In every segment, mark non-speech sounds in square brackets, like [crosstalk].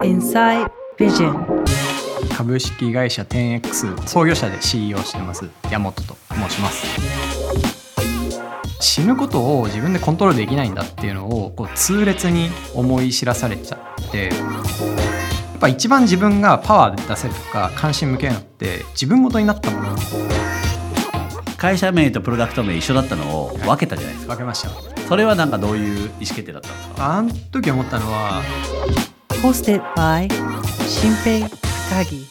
Inside Vision 株式会社 10X 創業者で CEO をしてます。山本と申します。死ぬことを自分でコントロールできないんだっていうのをこう痛烈に思い知らされちゃってやっぱ一番自分がパワーで出せるとか関心向けるのって自分ごとになったもの。会社名とプロダクト名一緒だったのを分けたじゃないですか、分けました。それはなんかどういう意思決定だったんですか？あの時思ったのは Hosted by 新平高木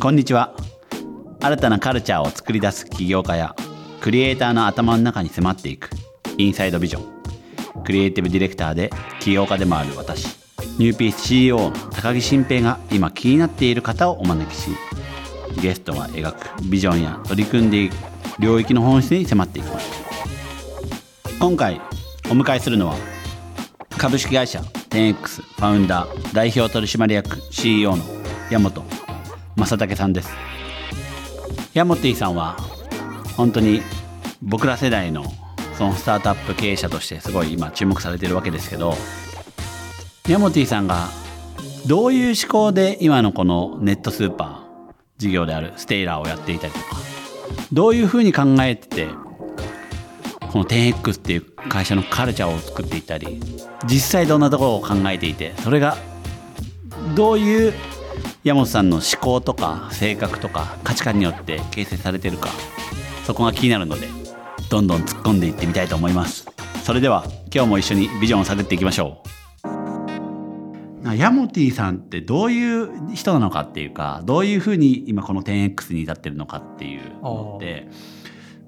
こんにちは。新たなカルチャーを作り出す起業家やクリエイターの頭の中に迫っていくインサイドビジョン。クリエイティブディレクターで起業家でもある私ニューピース CEO の高木新平が今気になっている方をお招きしゲストが描くビジョンや取り組んでいく領域の本質に迫っていきます。今回お迎えするのは株式会社 10X ファウンダー代表取締役 CEO の山本正武さんです。ヤモティさんは本当に僕ら世代のそのスタートアップ経営者としてすごい今注目されてるわけですけどヤモティさんがどういう思考で今のこのネットスーパー事業であるステイラーをやっていたりとかどういうふうに考えててこの 10X っていう会社のカルチャーを作っていったり実際どんなところを考えていてそれがどういう山本さんの思考とか性格とか価値観によって形成されてるかそこが気になるのでどんどん突っ込んでいってみたいと思います。それでは今日も一緒にビジョンを探っていきましょう。ヤモティさんってどういう人なのかっていうかどういうふうに今この 10X に至ってるのかっていうのって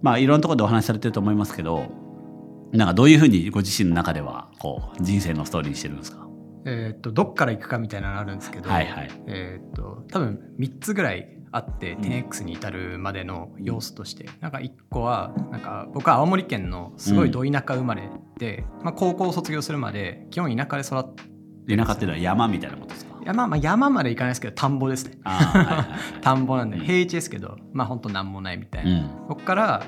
まあいろんなところでお話しされてると思いますけどなんかどういうふうにご自身の中ではこう人生のストーリーにしてるんですか？えー、とどっから行くかみたいなのあるんですけど、はいはい。えー、と多分3つぐらいあって 10X に至るまでの要素として、なんか1個はなんか僕は青森県のすごいど田舎生まれで、まあ、高校を卒業するまで基本田舎で育って田舎っていうのは山みたいなことですか？山,、まあ、山まで行かないですけど田んぼですね。はいはいはい。[laughs] 田んぼなんでうん平地ですけど、まあ本当なんもないみたいな、うん。そこから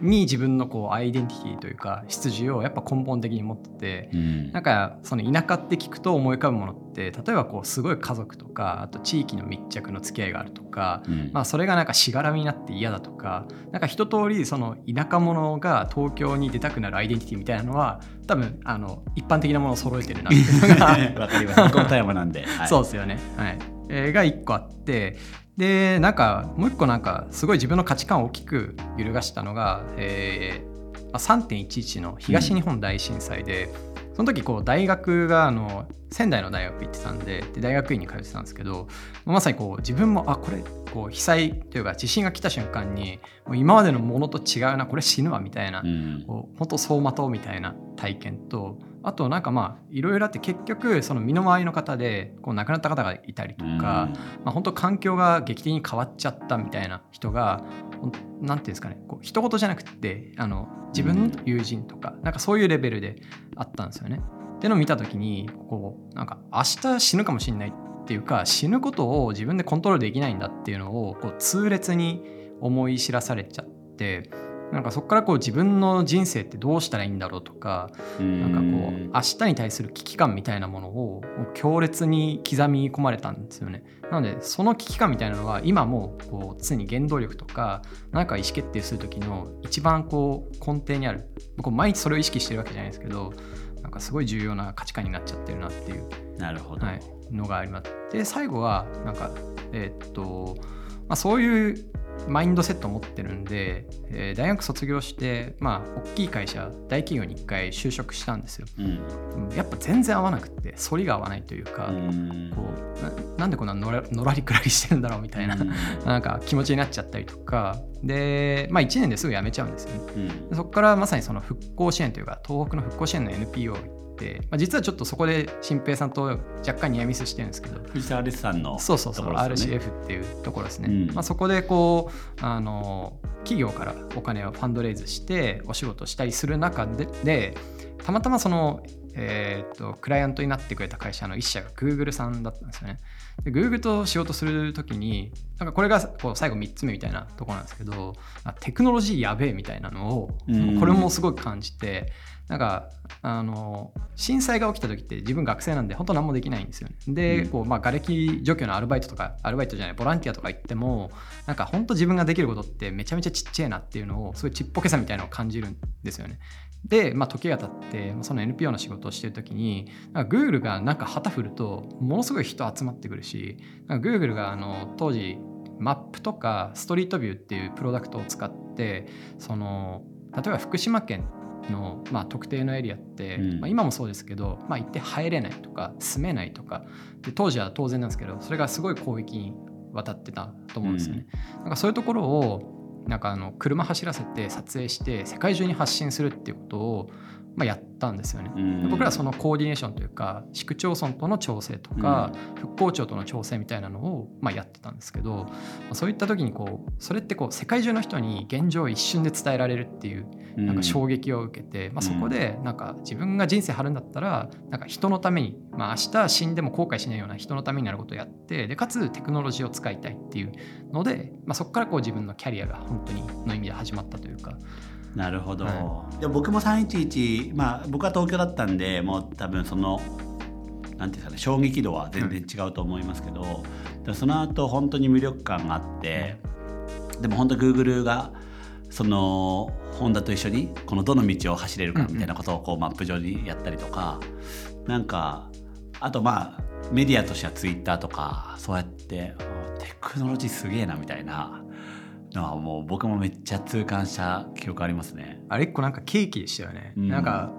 に自分のこうアイデンティティというか出自をやっぱ根本的に持ってて、うんなんかその田舎って聞くと思い浮かぶものって例えばこうすごい家族とかあと地域の密着の付き合いがあるとか、うんまあ、それがなんかしがらみになって嫌だとかなんか一通りその田舎者が東京に出たくなるアイデンティティみたいなのは多分あの一般的なものを揃えてるなっていうのが [laughs] わかります。なんで。はいそうですよね。はい。えーが1個あって、で、なんか、もう1個なんか、すごい自分の価値観を大きく揺るがしたのが、えーまあ3.11の東日本大震災で、その時こう大学があの仙台の大学行ってたんでで大学院に通ってたんですけどまさにこう自分もあこれこう被災というか地震が来た瞬間にもう今までのものと違うなこれ死ぬわみたいな、うん。こう本当走馬灯みたいな体験とあとなんかまあいろいろあって結局その身の回りの方でこう亡くなった方がいたりとか、まあ、本当環境が劇的に変わっちゃったみたいな人がほんなんていうんですかねこう一言じゃなくてあの自分の友人とか、なんかそういうレベルであったんですよね。ってのを見た時にこうなんか明日死ぬかもしれないっていうか死ぬことを自分でコントロールできないんだっていうのをこう痛烈に思い知らされちゃってなんかそこからこう自分の人生ってどうしたらいいんだろうとかうんなんかこう明日に対する危機感みたいなものを強烈に刻み込まれたんですよね。なのでその危機感みたいなのは今もこう常に原動力とか何か意思決定する時の一番こう根底にある僕毎日それを意識してるわけじゃないですけどなんかすごい重要な価値観になっちゃってるなっていうなるほど。はい、のがあります。で最後はなんかえーっと、まあ、そういうマインドセットを持ってるんで、えー大学卒業して、まあ、大きい会社大企業に一回就職したんですよ。うん。やっぱ全然合わなくて反りが合わないというか、うん。こうななんでこんなのらのらりくらりしてるんだろうみたいな、うん。[laughs] なんか気持ちになっちゃったりとか。で、まあ、1年ですぐ辞めちゃうんですよね。そこからまさにその復興支援というか東北の復興支援の NPO まあ、実はちょっとそこで新平さんと若干ニアミスしてるんですけど。藤沢レスさんのそうそうそう、RCF っていうところですね、うん。まあ、そこでこうあの企業からお金をファンドレイズしてお仕事したりする中ででたまたまその、えー、とクライアントになってくれた会社の一社が Google さんだったんですよね。で Google と仕事するときになんかこれがこう最後3つ目みたいなところなんですけどテクノロジーやべえみたいなのをこれもすごく感じてなんかあの震災が起きた時って自分学生なんで本当何もできないんですよね。で、こうまあ、瓦礫除去のアルバイトとかアルバイトじゃないボランティアとか行ってもなんか本当自分ができることってめちゃめちゃちっちゃいなっていうのをすごいちっぽけさみたいなのを感じるんですよね。で、まあ、時が経ってその NPO の仕事をしてる時になんか Google がなんか旗振るとものすごい人集まってくるしなんか Google があの当時マップとかストリートビューっていうプロダクトを使ってその例えば福島県の、まあ、特定のエリアって、うん、まあ、今もそうですけど、まあ、行って入れないとか住めないとかで当時は当然なんですけどそれがすごい広域に渡ってたと思うんですよね。うん、なんかそういうところをなんかあの車走らせて撮影して世界中に発信するっていうことをまあ、やったんですよね、うん、僕らはそのコーディネーションというか市区町村との調整とか、うん、復興庁との調整みたいなのをまあやってたんですけど、まあ、そういった時にこうそれってこう世界中の人に現状を一瞬で伝えられるっていうなんか衝撃を受けて、まあ、そこでなんか自分が人生張るんだったらなんか人のために、まあ、明日死んでも後悔しないような人のためになることをやってでかつテクノロジーを使いたいっていうので、まあ、そこからこう自分のキャリアが本当にの意味で始まったというか。なるほど、はい、で僕も311まあ僕は東京だったんでもう多分そのなんていうかね衝撃度は全然違うと思いますけど、うん、その後本当に無力感があってでも本当グーグルがそのホンダと一緒にこのどの道を走れるかみたいなことをこうマップ上にやったりとか、うなんかあとまあメディアとしてはツイッターとかそうやってテクノロジーすげえなみたいなのはもう僕もめっちゃ痛感した記憶ありますね。あれ一個なんかケーキでしたよね。うん、なんか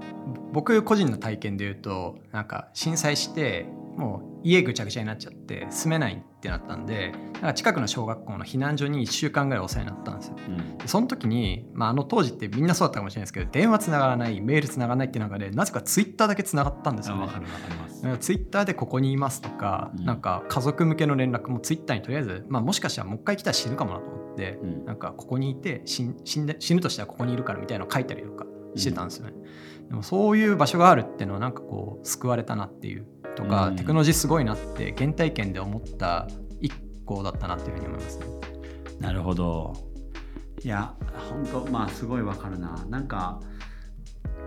僕個人の体験で言うとなんか震災してもう家ぐちゃぐちゃになっちゃって住めないってなったんでなんか近くの小学校の避難所に1週間ぐらいお世話になったんですよ。うん、その時に、まあ、あの当時ってみんなそうだったかもしれないですけど電話つながらないメールつながらないっていう中でなぜかツイッターだけつながったんですよね。ツイッターでここにいますとか、うん、なんか家族向けの連絡もツイッターにとりあえず、まあ、もしかしたらもう一回来たら死ぬかもなと思って、うん、なんかここにいて死んで死ぬとしたらここにいるからみたいなのを書いたりとかしてたんですよね。でもそういう場所があるっていうのはなんかこう救われたなっていうとか、うん、テクノロジーすごいなって原体験で思った一個だったなっていうふうに思いますね。なるほど。いや本当まあすごいわかるな。なんか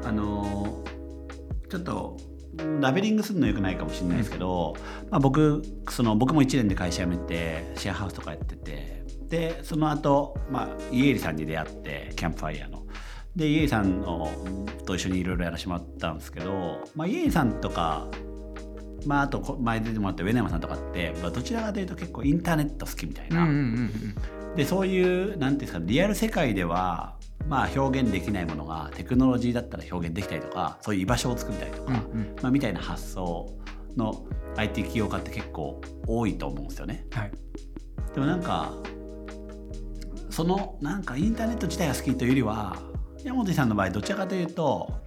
あのちょっとラベリングするのよくないかもしれないですけど、まあ、僕その僕も1年で会社辞めてシェアハウスとかやっててでその後、まあ家入さんに出会ってキャンプファイヤーの。で家入さんのと一緒にいろいろやらせてもらったんですけど、まあ、家入さんとかまあ、あと前出てもらった上山さんとかって、まあ、どちらかというと結構インターネット好きみたいな、でそういうなんていうんですかリアル世界ではまあ表現できないものがテクノロジーだったら表現できたりとかそういう居場所を作りたりとか、うんうん、まあ、みたいな発想の IT 起業家って結構多いと思うんですよね。はい、でもなんかそのなんかインターネット自体が好きというよりは山本さんの場合どちらかというと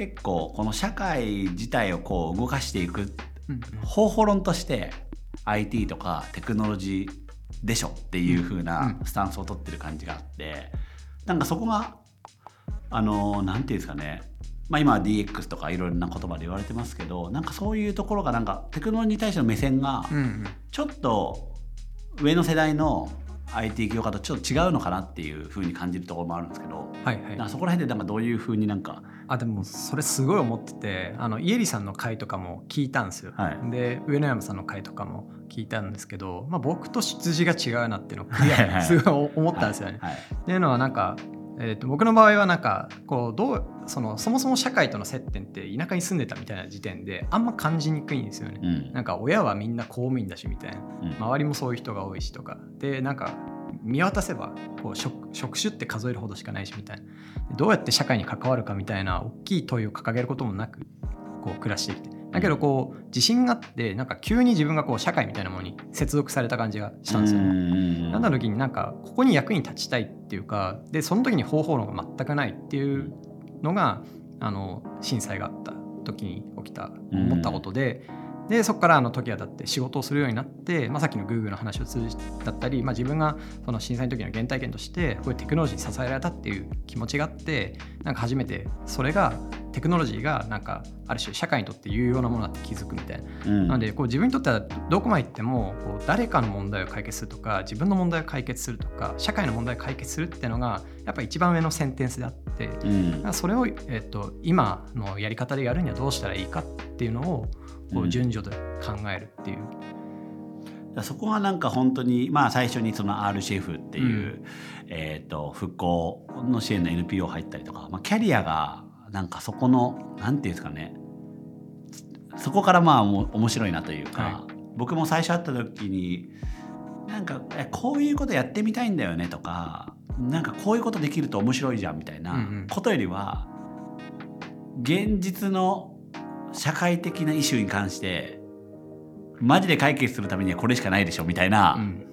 結構この社会自体をこう動かしていく方法論として IT とかテクノロジーでしょっていう風なスタンスを取ってる感じがあってなんかそこがあの何て言うんですかね。まあ今は DX とかいろいろな言葉で言われてますけどなんかそういうところがなんかテクノロジーに対しての目線がちょっと上の世代の IT 業界とちょっと違うのかなっていうふうに感じるところもあるんですけど、はいはい、そこら辺でなんかどういうふうになんか？あでもそれすごい思っててあのイエリさんの回とかも聞いたんですよ、はい、で上野山さんの回とかも聞いたんですけど、まあ、僕と出自が違うなっていうのをすごい思ったんですよね。はいはい、っていうのはなんかえー、と僕の場合はなんかこうどうそのそもそも社会との接点って田舎に住んでたみたいな時点であんま感じにくいんですよね、うん、なんか親はみんな公務員だしみたいな、うん、周りもそういう人が多いしとか。でなんか見渡せばこう職職種って数えるほどしかないしみたいな。どうやって社会に関わるかみたいな大きい問いを掲げることもなくこう暮らしてきてだけどこう自信があってなんか急に自分がこう社会みたいなものに接続された感じがしたんですよね。なんだ時になんかここに役に立ちたいっていうかでその時に方法論が全くないっていうのがあの震災があった時に起きた思ったことで。でそこからあの時が経って仕事をするようになって、まあ、さっきの Google の話を通じだったり、まあ、自分がその震災の時の原体験としてこういうテクノロジーに支えられたっていう気持ちがあってなんか初めてそれがテクノロジーがなんかある種社会にとって有用なものだって気づくみたいな。うんなのでこう自分にとってはどこまで行ってもこう誰かの問題を解決するとか自分の問題を解決するとか社会の問題を解決するっていうのがやっぱ一番上のセンテンスであってうんそれを、えっと今のやり方でやるにはどうしたらいいかっていうのをこううん。順序で考えるっていう。そこがなんか本当にまあ最初にその RCF っていう、うえー、と復興の支援の NPO 入ったりとか、まあ、キャリアがなんかそこのなんていうんですかね。そこからまあもう面白いなというか、は僕も最初会った時になんかえこういうことやってみたいんだよねとかなんかこういうことできると面白いじゃんみたいなうんうん。ことよりは、現実の社会的なイシューに関してマジで解決するためにはこれしかないでしょみたいな、うん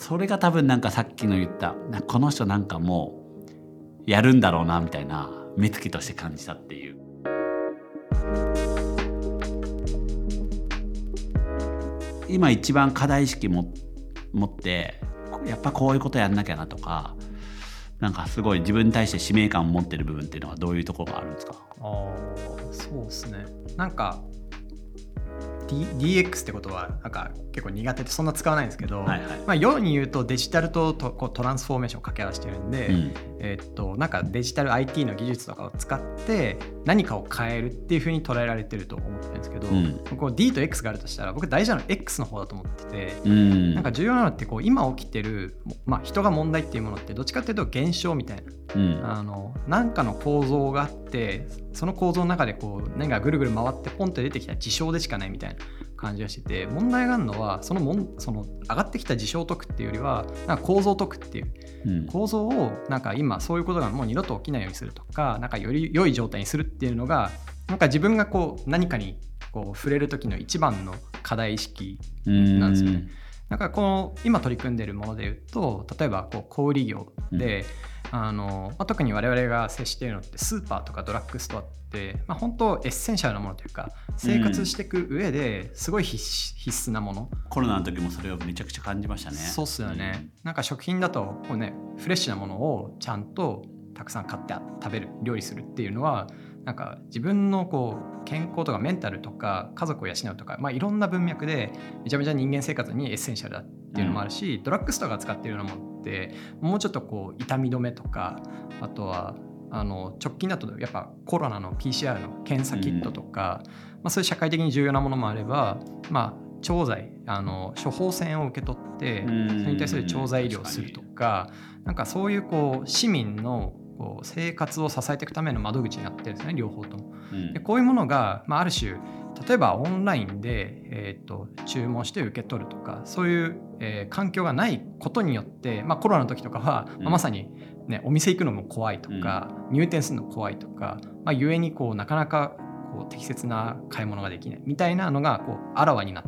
それが多分なんかさっきの言ったこの人なんかもうやるんだろうなみたいな目つきとして感じたっていう。今一番課題意識も持ってやっぱこういうことやんなきゃなとかなんかすごい自分に対して使命感を持ってる部分っていうのはどういうところがあるんですか？あそうですね。なんか、D、DX ってことはなんか結構苦手でそんな使わないんですけど、はいはい。まあ、世に言うとデジタルととこうトランスフォーメーションを掛け合わせてるんで、うん。えーっとなんかデジタル IT の技術とかを使って何かを変えるっていうふうに捉えられてると思ってるんですけど、うん。こう D と X があるとしたら僕大事なのは X の方だと思ってて。うん。なんか重要なのってこう今起きてる、まあ、人が問題っていうものってどっちかっていうと現象みたいうん。なあのなんかの構造があってその構造の中でこう何かぐるぐる回ってポンと出てきた事象でしかないみたいな感じがしてて問題があるのはそのもんその上がってきた事象を解くっていうよりはなんか構造を解くっていう。うん。構造をなんか今そういうことがもう二度と起きないようにするとかなんかより良い状態にするっていうのがなんか自分がこう何かにこう触れる時の一番の課題意識なんですよね。なんかこの今取り組んでいるものでいうと例えばこう小売業で、あのまあ、特に我々が接しているのってスーパーとかドラッグストアって、まあ、本当エッセンシャルなものというか生活していく上ですごい必須必須なもの、コロナの時もそれをめちゃくちゃ感じましたね。そうっすよね、なんか食品だとこう、ね、フレッシュなものをちゃんとたくさん買って食べる料理するっていうのはなんか自分のこう健康とかメンタルとか家族を養うとか、まあ、いろんな文脈でめちゃめちゃ人間生活にエッセンシャルだっていうのもあるし、ドラッグストアが使っているようなものってもうちょっとこう痛み止めとかあとはあの直近だとやっぱコロナの PCR の検査キットとか、まあ、そういう社会的に重要なものもあれば、まあ、調剤あの処方箋を受け取ってうん。それに対する調剤医療をするとかなんかそういうこう市民のこう生活を支えていくための窓口になってるんですね両方とも。うんでこういうものが、まあ、ある種例えばオンラインで、えー、と注文して受け取るとかそういう、えー環境がないことによって、まあ、コロナの時とかは、まあうんまさに、ね、お店行くのも怖いとか、入店するの怖いとか、まあ、故にこうなかなかこう適切な買い物ができないみたいなのがこうあらわになっ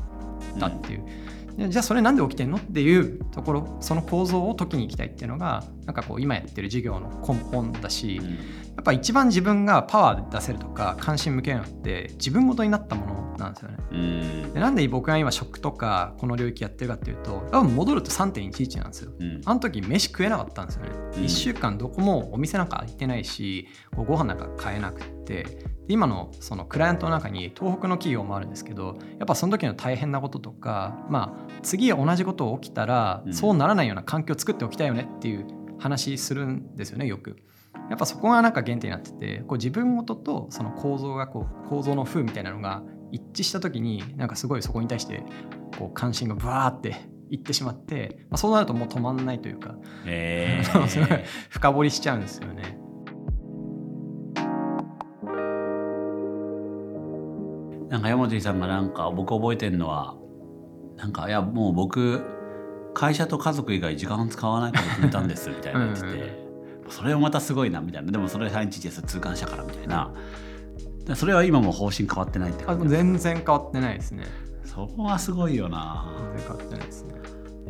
たっていう。でじゃあそれなんで起きてんの？っていうところその構造を解きに行きたいっていうのがなんかこう今やってる授業の根本だし、うんやっぱ一番自分がパワー出せるとか関心向けるのって自分ごとになったものなんですよね。うんでなんで僕が今食とかこの領域やってるかっていうと多分戻ると3.11なんですよ。うんあの時飯食えなかったんですよね。うん1週間どこもお店なんか開いてないしご飯なんか買えなくってで今のそのクライアントの中に東北の企業もあるんですけどやっぱその時の大変なこととかまあ次同じこと起きたらうんそうならないような環境を作っておきたいよねっていう話するんですよねよく。やっぱそこがなんか原点になっててこう自分ごととその構造がこう構造の風みたいなのが一致した時になんかすごいそこに対してこう関心がブワーっていってしまって、まあ、そうなるともう止まんないというかえそうすごいー、深掘りしちゃうんですよね。なんか山本さんがなんか僕覚えてるのはなんかいやもう僕会社と家族以外時間使わないこと決めたんですみたいな言っててうんそれもまたすごいなみたいな。でもそれ311です痛感したからみたいな。でそれは今も方針変わってないってあ感じ全然変わってないですね。そこはすごいよな。全然変わってないですね。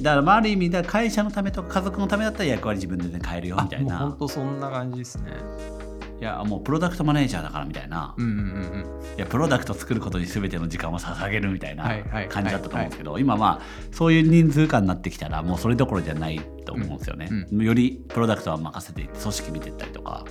だからまあある意味だから会社のためとか家族のためだったら役割自分で、ね、変えるよみたいな。本当そんな感じですね。いやもうプロダクトマネージャーだからみたいな、うんうんうんうん。いやプロダクト作ることに全ての時間を捧げるみたいな感じだったと思うんですけど、今まあそういう人数感になってきたらもうそれどころじゃないと思うんですよね、うんよりプロダクトは任せて組織見ていったりとか。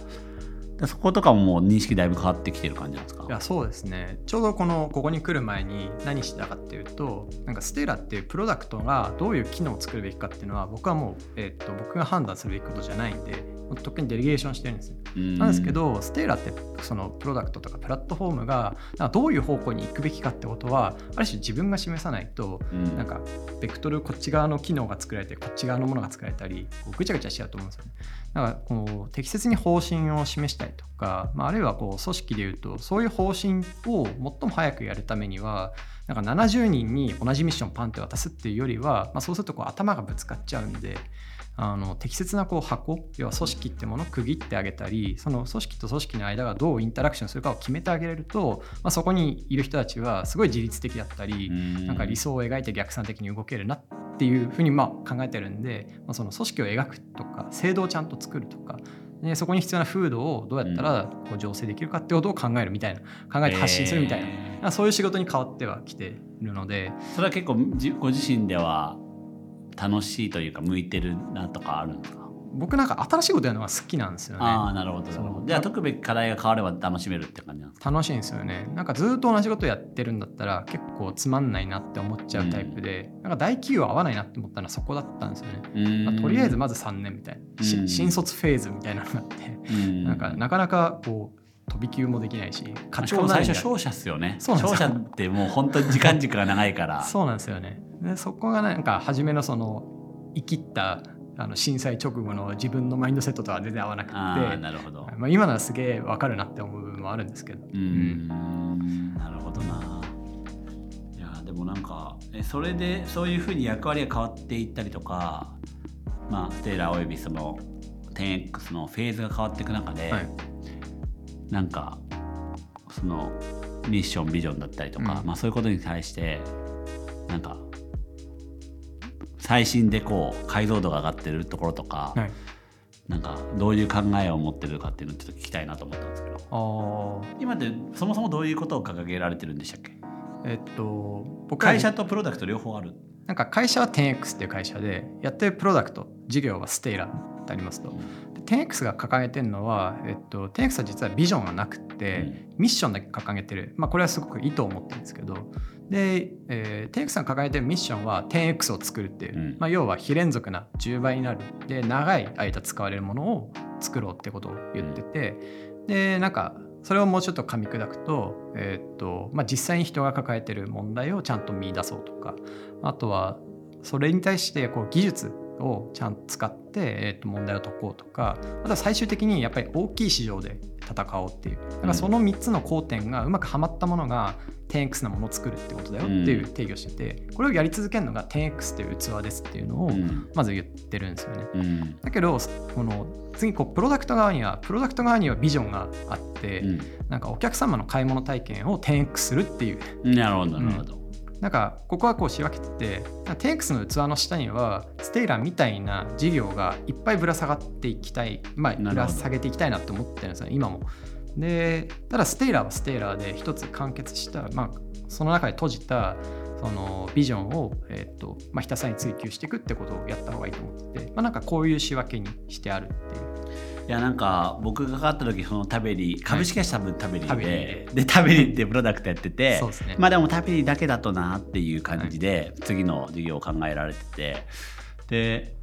でそことかももう認識だいぶ変わってきてる感じなんですか？いやそうですね。ちょうどこのここに来る前に何してたかっていうとなんかステラっていうプロダクトがどういう機能を作るべきかっていうのは僕はもう、えっと僕が判断するべきことじゃないんで特にデリゲーションしてるんですよ。うん。なんですけど、ステーラってそのプロダクトとかプラットフォームがどういう方向に行くべきかってことはある種自分が示さないとうん。なんかベクトルこっち側の機能が作られてこっち側のものが作られたりこうぐちゃぐちゃしちゃうと思うんですよね。だからこう適切に方針を示したりとか、まあ、あるいはこう組織でいうとそういう方針を最も早くやるためにはなんか70人に同じミッションパンって渡すっていうよりは、まあ、そうするとこう頭がぶつかっちゃうんであの適切なこう箱要は組織ってものを区切ってあげたりその組織と組織の間がどうインタラクションするかを決めてあげれると、まあ、そこにいる人たちはすごい自律的だったり、うん。なんか理想を描いて逆算的に動けるなっていうふうにまあ考えてるんで、まあ、その組織を描くとか制度をちゃんと作るとかでそこに必要な風土をどうやったらこう醸成できるかってことを考えるみたいな考えて発信するみたいな、えまあそういう仕事に変わってはきてるので。ーそれは結構じご自身では楽しいというか向いてるなとかあるんですか？僕なんか新しいことやるのが好きなんですよね。ああなるほどなるほそうど。じゃあ解くべき課題が変われば楽しめるって感じなんですか？楽しいんですよね。なんかずっと同じことやってるんだったら結構つまんないなって思っちゃうタイプで、なんか大企業合わないなって思ったのはそこだったんですよね、うん。まあとりあえずまず3年みたいな、新卒フェーズみたいなのがあって、うん。なんかなかなかこう飛び級もできないし課長最初勝者っすよね。勝者ってもう本当に時間軸が長いから。そうなんですよねでそこがなんか初めのその生きったあの震災直後の自分のマインドセットとは全然合わなくてなるほど。まあ、今のはすげえわかるなって思う部分もあるんですけど、うーん。なるほどな。いやでもなんかえそれでそういうふうに役割が変わっていったりとかまあステーラーおよびその 10X のフェーズが変わっていく中で、はいなんかそのミッションビジョンだったりとか、うん。まあ、そういうことに対してなんか最新でこう解像度が上がってるところとか、はい。なんかどういう考えを持ってるかっていうのをちょっと聞きたいなと思ったんですけど。今ってそもそもどういうことを掲げられてるんでしたっけ？えっと会社とプロダクト両方ある？なんか会社は 10X っていう会社でやってるプロダクト事業はステイラってありますと。で 10X が掲げてるのは、えっと、10X は実はビジョンがなくて、ミッションだけ掲げてる、まあ、これはすごくいいと思ってるんですけど。で、えー、10X が掲げてるミッションは 10X を作るっていう、うん。まあ、要は非連続な10倍になる。で長い間使われるものを作ろうってことを言ってて、でなんかそれをもうちょっと噛み砕くと,、えーっとまあ、実際に人が抱えてる問題をちゃんと見出そうとか。あとはそれに対してこう技術をちゃんと使って、えーっと問題を解こうとかあとは最終的にやっぱり大きい市場で戦おうっていう。だからその3つの交点がうまくはまったものが 10X なものを作るってことだよっていう定義をしててこれをやり続けるのが 10X っていう器ですっていうのをうん。まず言ってるんですよね。うん。だけどこの次こうプロダクト側にはプロダクト側にはビジョンがあって、なんかお客様の買い物体験を 10X するっていう。うんなるほどなるほど、なんかここはこう仕分けてて 10X の器の下には Stailer みたいな事業がいっぱいぶら下がっていきたいまあぶら下げていきたいなって思ってるんですよね今も。でただ Stailer は Stailer で一つ完結した、まあ、その中で閉じたそのビジョンを、えーとまあ、ひたすらに追求していくってことをやった方がいいと思ってて、まあ、なんかこういう仕分けにしてあるっていう。いやなんか僕がかかった時そのタベリ株式会社多分タベリタベリで、でタベリってプロダクトやっててね。まあでもタベリだけだとなっていう感じで、次の事業を考えられててで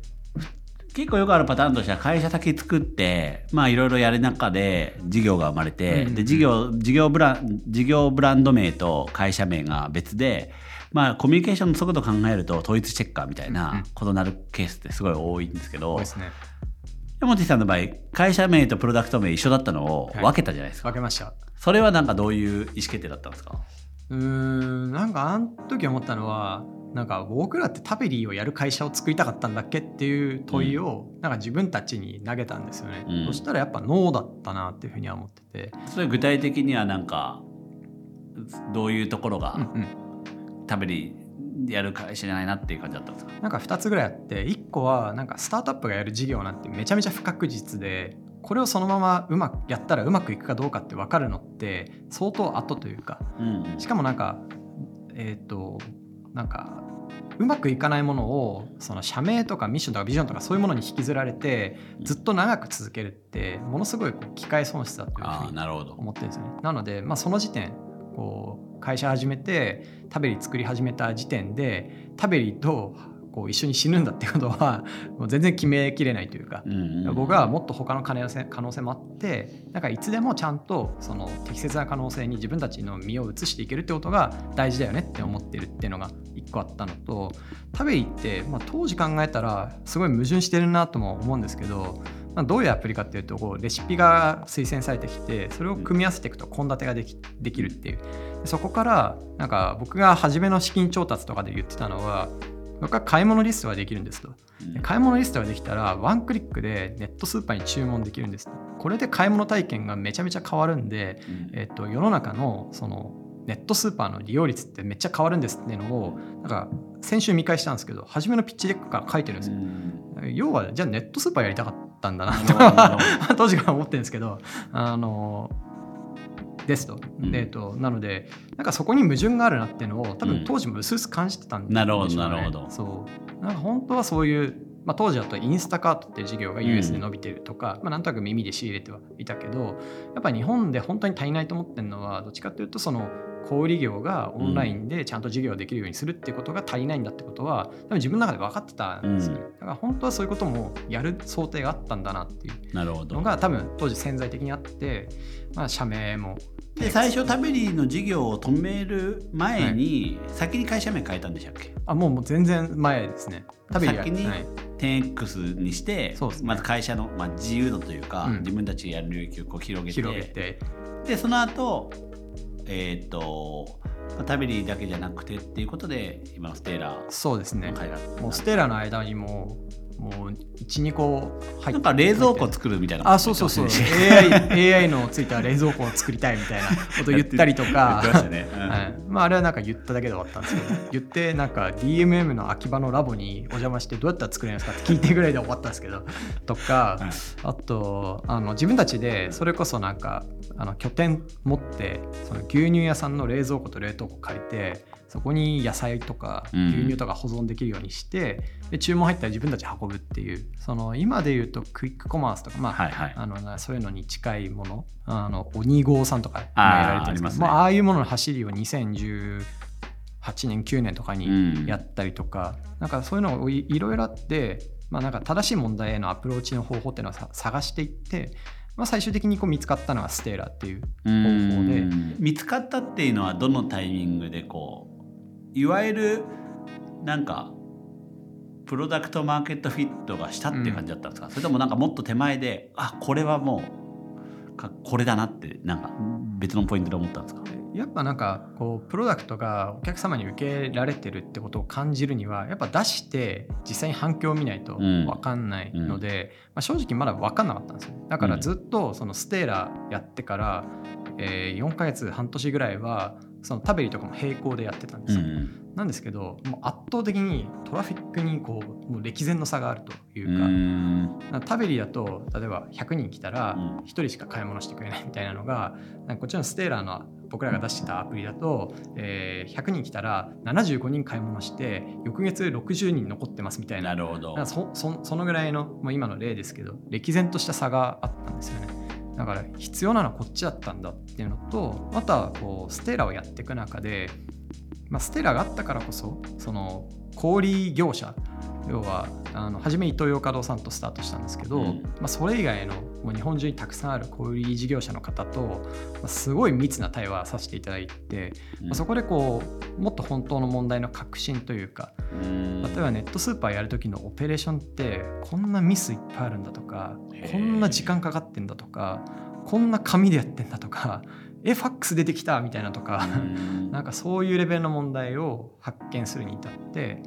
結構よくあるパターンとしては会社先作ってまあいろいろやる中で事業が生まれて、うんで事業事業ブラン事業ブランド名と会社名が別でまあコミュニケーションの速度を考えると統一チェッカーみたいうんうなん。ことになるケースってすごい多いんですけど、多いですね。山本さんの場合会社名とプロダクト名一緒だったのをはい。分けたじゃないですか、分けました。それはなんかどういう意思決定だったんですか？うーんなんかあの時思ったのはなんか僕らってタベリーをやる会社を作りたかったんだっけっていう問いをなんか自分たちに投げたんですよね、うん。そしたらやっぱノーだったなっていうふうには思ってて、それ具体的にはなんかどういうところがうんうん。食べりやる会社じゃないなっていう感じだったんですか？なんか2つぐらいあって1個はなんかスタートアップがやる事業なんてめちゃめちゃ不確実でこれをそのままうまくやったらうまくいくかどうかって分かるのって相当後というかうんしかもなんかえっ、となんかうまくいかないものをその社名とかミッションとかビジョンとかそういうものに引きずられてずっと長く続けるってものすごいこう機会損失だというふあうに思ってるんですよね。なので、まあ、その時点こう会社始めてタベリ作り始めた時点でタベリとこう一緒に死ぬんだってことはもう全然決めきれないというか、僕はもっと他の可能性可能性もあってなんかいつでもちゃんとその適切な可能性に自分たちの身を移していけるってことが大事だよねって思ってるっていうのが一個あったのとタベリって、まあ、当時考えたらすごい矛盾してるなとも思うんですけど、まあ、どういうアプリかっていうとこうレシピが推薦されてきてそれを組み合わせていくと献立ができできるっていう。でそこからなんか僕が初めの資金調達とかで言ってたのは僕は買い物リストができるんですと。で買い物リストができたらワンクリックでネットスーパーに注文できるんですこれで買い物体験がめちゃめちゃ変わるんで、うん。えっと、世の中のそのネットスーパーの利用率ってめっちゃ変わるんですっていうのをなんか先週見返したんですけど初めのピッチデックから書いてるんですよ、要はじゃあネットスーパーやりたかったんだなと [laughs] 当時から思ってるんですけどあのですと,、うん。でえっとなのでなんかそこに矛盾があるなっていうのを多うん。分当時も薄々感じてたんでしょうね、なるほどなるほど。そう。なんか本当はそういう、まあ、当時だとインスタカートっていう事業が US で伸びてるとか、まあ、なんとなく耳で仕入れてはいたけどやっぱり日本で本当に足りないと思ってるのはどっちかというとその小売業がオンラインでちゃんと事業できるようにするっていうことが足りないんだってことは多分自分の中で分かってたんですよ。ね、うん。だから本当はそういうこともやる想定があったんだなっていうなるほど。のが多分当時潜在的にあって、まあ、社名もで最初タベリーの事業を止める前に、先に会社名変えたんでしたっけ？あもうもう全然前ですね。先にはい。10X にして、まず会社の、まあ、自由度というか、うん。自分たちがやる領域をこう広げて。でその後えっ、とまあタベリーだけじゃなくてっていうことで今のステーラーそうですね。もうステラの間にももう12個入な。んか冷蔵庫作るみたいな。あそうそうそう。AI, [laughs] AI のついた冷蔵庫を作りたいみたいなことを言ったりと言かましたね、うん。はい。まあ、あれはなんか言っただけで終わったんですけど。言ってなんか DMM の秋葉のラボにお邪魔してどうやったら作れるんですかって聞いてぐらいで終わったんですけど。とか、はい。あとあの自分たちでそれこそなんかあの拠点持ってその牛乳屋さんの冷蔵庫と冷凍庫借りてそこに野菜とかうん。牛乳とか保存できるようにして、で注文入ったら自分たち運ぶっていうその今で言うとクイックコマースとかまあ、あのなそういうのに近いものあの鬼号さんとかやられてるんですけどありますね。まあ、ああいうものの走りを2018年9年とかうん。にやったりとか、なんかそういうのをいいろいろあって、まあ、なんか正しい問題へのアプローチの方法っていうのをさ探していって、まあ、最終的にこう見つかったのがステーラーっていうう方法で。ん。見つかったっていうのはどのタイミングでこういわゆるなんかプロダクトマーケットフィットがしたっていう感じだったんですか、それともなんかもっと手前であこれはもうかこれだなってなんか別のポイントで思ったんですか？やっぱなんかこうプロダクトがお客様に受けられてるってことを感じるにはやっぱ出して実際に反響を見ないとうん。分かんないので、まあ、正直まだ分かんなかったんですよね。だからずっとそのステーラやってから、えー4ヶ月半年ぐらいはそのタベリとかも並行でやってたんですよ、なんですけどもう圧倒的にトラフィックにこうもう歴然の差があるといううか、タベリだと例えば100人来たらうん。1人しか買い物してくれないみたいなのがこっちのステーラーの僕らが出してたアプリだと、えー100人来たら75人買い物して翌月60人残ってますみたいな。なるほど。そそそのぐらいの、もう今の例ですけど歴然とした差があったんですよねだから必要なのはこっちだったんだっていうのとまたこうステーラをやっていく中で、まあ、ステーラがあったからこそその小売業者要はあの初めイトーヨーカドーさんとスタートしたんですけど、うん。まあ、それ以外のもう日本中にたくさんある小売事業者の方と、まあ、すごい密な対話させていただいて、まあ、そこでこうもっと本当の問題の革新というかうん。例えばネットスーパーやる時のオペレーションってこんなミスいっぱいあるんだとかこんな時間かかってんだとかこんな紙でやってんだとかえファックス出てきたみたいなとかうん。なんかそういうレベルの問題を発見するに至って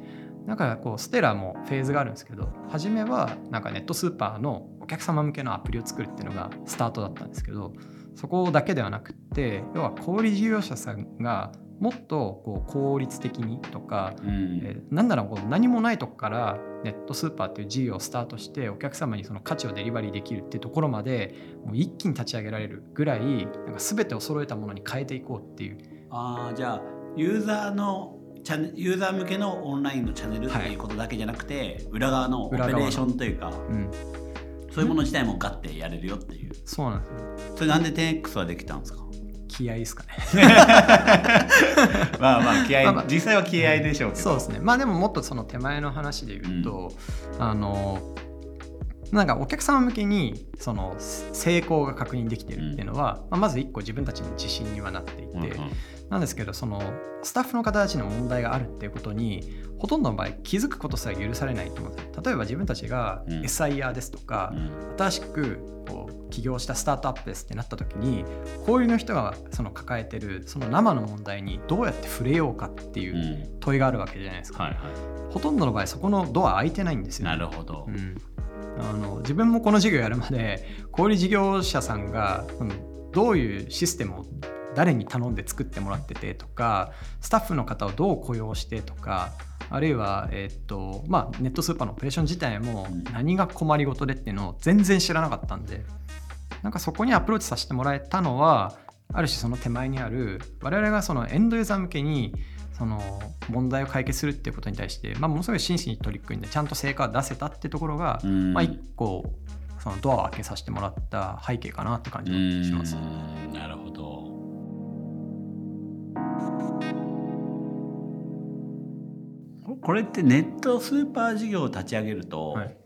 なんかこうステラもフェーズがあるんですけど初めはなんかネットスーパーのお客様向けのアプリを作るっていうのがスタートだったんですけどそこだけではなくって要は小売事業者さんがもっとこう効率的にとか、うん。えーならこう何もないとこからネットスーパーっていう事業をスタートしてお客様にその価値をデリバリーできるっていうところまでもう一気に立ち上げられるぐらいなんか全てを揃えたものに変えていこうっていう。あーじゃあユーザーのチャンネユーザー向けのオンラインのチャンネルっていうことだけじゃなくて、裏側のオペレーションというかうん。そういうもの自体もガッてやれるよっていう。そうなんですよ。それなんで 10X はできたんですか？気合いですかね。[laughs] まあまあ気合い、まあまあ。実際は気合いでしょうけど。そうですね。まあでももっとその手前の話で言うと、あのなんかお客様向けにその成功が確認できてるっていうのは、まあ、まず一個自分たちの自信にはなっていて、うんうんなんですけどそのスタッフの方たちの問題があるっていうことにほとんどの場合気づくことすら許されないと思うんですよ。例えば自分たちがうん。SIR ですとか、うん。新しくこう起業したスタートアップですってなった時に小売りの人がその抱えてるその生の問題にどうやって触れようかっていううん。問いがあるわけじゃないですか、はいはほとんどの場合そこのドア開いてないんですいよ、なるほど、うん、あの自分もこの授業やるまで小売事業者さんが、うんどういうシステムを誰に頼んで作ってもらっててとかスタッフの方をどう雇用してとかあるいは、えっとまあ、ネットスーパーのオペレーション自体もうん。何が困りごとでっていうのを全然知らなかったんでなんかそこにアプローチさせてもらえたのはある種その手前にある我々がそのエンドユーザー向けにその問題を解決するっていうことに対して、まあ、ものすごい真摯に取り組んでちゃんと成果を出せたってところが、うん。まあ、一個そのドアを開けさせてもらった背景かなって感じがします。うん。なるほどここれってネットスーパー事業を立ち上げると、はい。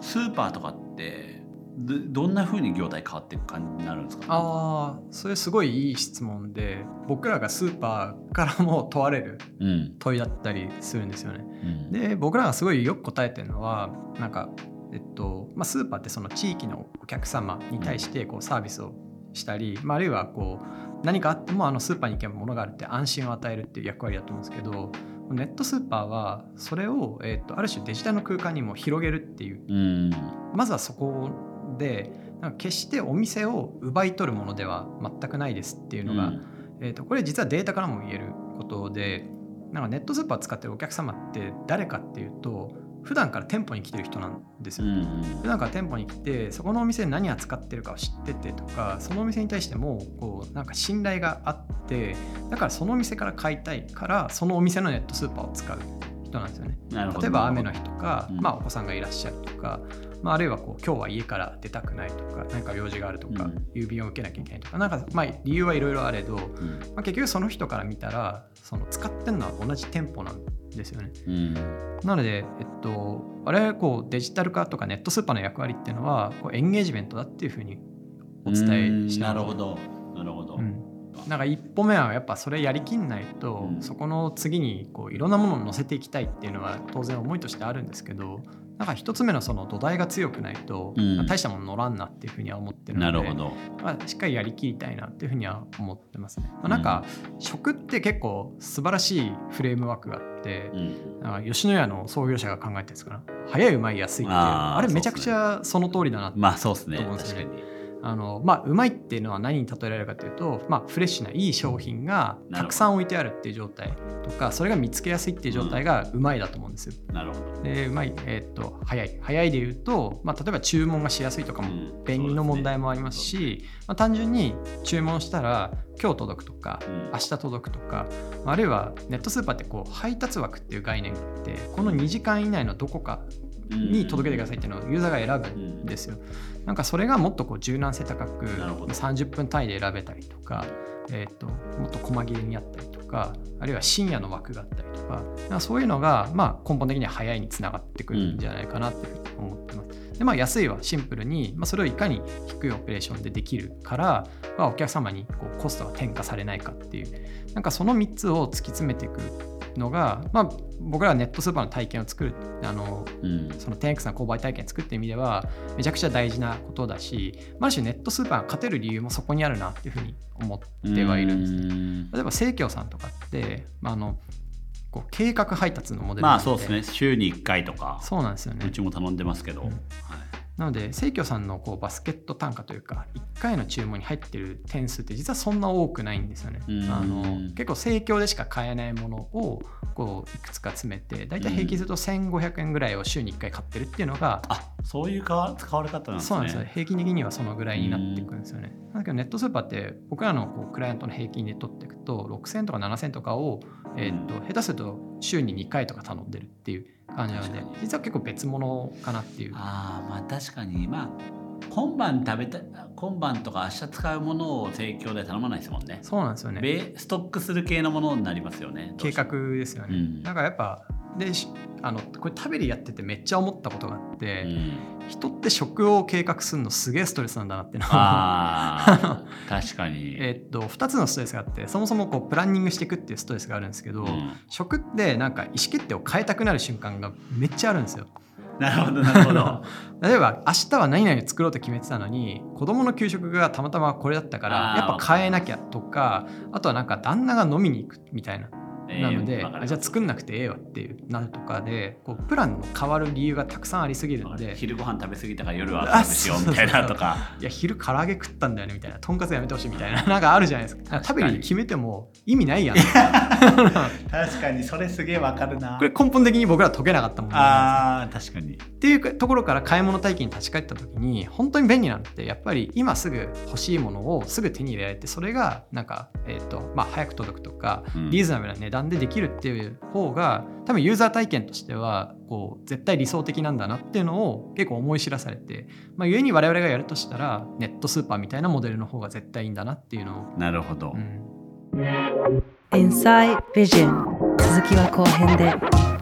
スーパーとかってどどんな風に業態変わっていく感じになるんですか？ああそれすごいいい質問で僕らがスーパーからも問われるうん。問いだったりするんですよね。うん。で僕らがすごいよく答えてるのはなんか、えっとまあ、スーパーってその地域のお客様に対してこうサービスをしたり、まあ、あるいはこう何かあってもあのスーパーに行けば物があるって安心を与えるっていう役割だと思うんですけどネットスーパーはそれを、えっとある種デジタルの空間にも広げるっていう。うん。まずはそこで決してお店を奪い取るものでは全くないですっていうのが、えー、とこれ実はデータからも言えることでなんかネットスーパー使ってるお客様って誰かっていうと普段から店舗に来てる人なんですよ。うんうん。普段から店舗に来てそこのお店で何扱ってるかを知っててとかそのお店に対してもこうなんか信頼があってだからそのお店から買いたいからそのお店のネットスーパーを使う人なんですよね。例えば雨の日とか、うん。まあ、お子さんがいらっしゃるとか、まあ、あるいはこう今日は家から出たくないとか何か用事があるとか、うん。郵便を受けなきゃいけないとかなんか、まあ、理由はいろいろあれど、まうん。あ、結局その人から見たらその使ってるのは同じ店舗なんですよね。うんなので、えっと、我々こうデジタル化とかネットスーパーの役割っていうのはこうエンゲージメントだっていうふうにお伝えしてますなるほどなるほど、うんなんか一歩目はやっぱそれやりきんないと、うん。そこの次にこういろんなものを乗せていきたいっていうのは当然思いとしてあるんですけどなんか一つ目のその土台が強くないと、うん。まあ大したもの乗らんなっていうふうには思ってるのでなるほど。まあ、しっかりやりきりたいなっていうふうには思ってますね。まあ、なんか、食って結構素晴らしいフレームワークがあって、うん。なんか吉野家の創業者が考えてるんですから早いうまい安いっていう。あれめちゃくちゃその通りだなってまあそうですねあのまあうまいっていうのは何に例えられるかというと、まあ、フレッシュないい商品がたくさん置いてあるっていう状態とかそれが見つけやすいっていう状態がうまいだと思うんですよ。なるほど。でうまい、えーっと早い。早いで言うと、まあ、例えば注文がしやすいとかもうん。便利の問題もありますし、まあ、単純に注文したら今日届くとかうん。明日届くとかあるいはネットスーパーってこう配達枠っていう概念があってこの2時間以内のどこかに届けてくださいっていうのをユーザーが選ぶんですよ。なんかそれがもっとこう柔軟性高くなるほど30分単位で選べたりとか、えー、ともっと細切れにあったりとかあるいは深夜の枠があったりとかかそういうのが、まあ、根本的には早いにつながってくるんじゃないかなっていうふうに思ってます。でまあ、安いはシンプルに、まあ、それをいかに低いオペレーションでできるから、まあ、お客様にこうコストが転嫁されないかっていうなんかその3つを突き詰めていくのが、まあ、僕らはネットスーパーの体験を作るあのうん。その 10X な購買体験作って意味ではめちゃくちゃ大事なことだし、まあある種ネットスーパーが勝てる理由もそこにあるなっていうふうに思ってはいるんです。ね。ね例えば生協さんとかって、まあ、あのこう計画配達のモデルまあそうですね。週に1回とか。そうなんですよね。う。ちも頼んでますけど、うん。はいなので生協さんのこうバスケット単価というか1回の注文に入ってる点数って実はそんな多くないんですよね。うん。あの結構生協でしか買えないものをこういくつか詰めて大体平均すると1500円ぐらいを週に1回買ってるっていうのが、あそういう使われ方なんですね。そうなんですよ。平均的にはそのぐらいになっていくんですよね。だけどネットスーパーって僕らのこうクライアントの平均で取っていくと6000とか7000とかを、えーとうん。下手すると週に2回とか頼んでるっていう感じなの実は結構別物かなっていう。ああまあ確かにまあ今晩食べた今晩とか明日使うものを提供で頼まないですもんねそうなんですよね。ベストックする系のものになりますよね計画ですよね。うんだからやっぱでしあのこれ食べりやっててめっちゃ思ったことがあって、うん。人って食を計画するのすげえストレスなんだなっていうのをあー [laughs] 確かに。えっと2つのストレスがあってそもそもこうプランニングしていくっていうストレスがあるんですけど、うん。食ってなんか意思決定を変えたくなる瞬間がめっちゃあるんですよ。なるほどなるほど。[laughs] 例えば明日は何々作ろうと決めてたのに子供の給食がたまたまこれだったからやっぱ変えなきゃとかあとはなんか旦那が飲みに行くみたいななので、えーじゃあ作んなくてええわっていうなるとかでこうプランの変わる理由がたくさんありすぎるので昼ご飯食べ過ぎたから夜は朝飯しようみたいなとか。いや昼唐揚げ食ったんだよねみたいなとんかつやめてほしいみたいな [laughs] なんかあるじゃないですか。食べるに決めても意味ないやん。確かに。それすげえわかるな。これ根本的に僕ら解けなかったもんなんですよ。あー確かに。っていうところから買い物体験に立ち返った時に本当に便利なのってやっぱり今すぐ欲しいものをすぐ手に入れられてそれがなんか、えーとまあ、早く届くとかうん。リーズナブルな値段でできるっていう方が多分ユーザー体験としてはこう絶対理想的なんだなっていうのを結構思い知らされて、まあ、故に我々がやるとしたらネットスーパーみたいなモデルの方が絶対いいんだなっていうのを、なるほど、うん、Inside Vision 続きは後編で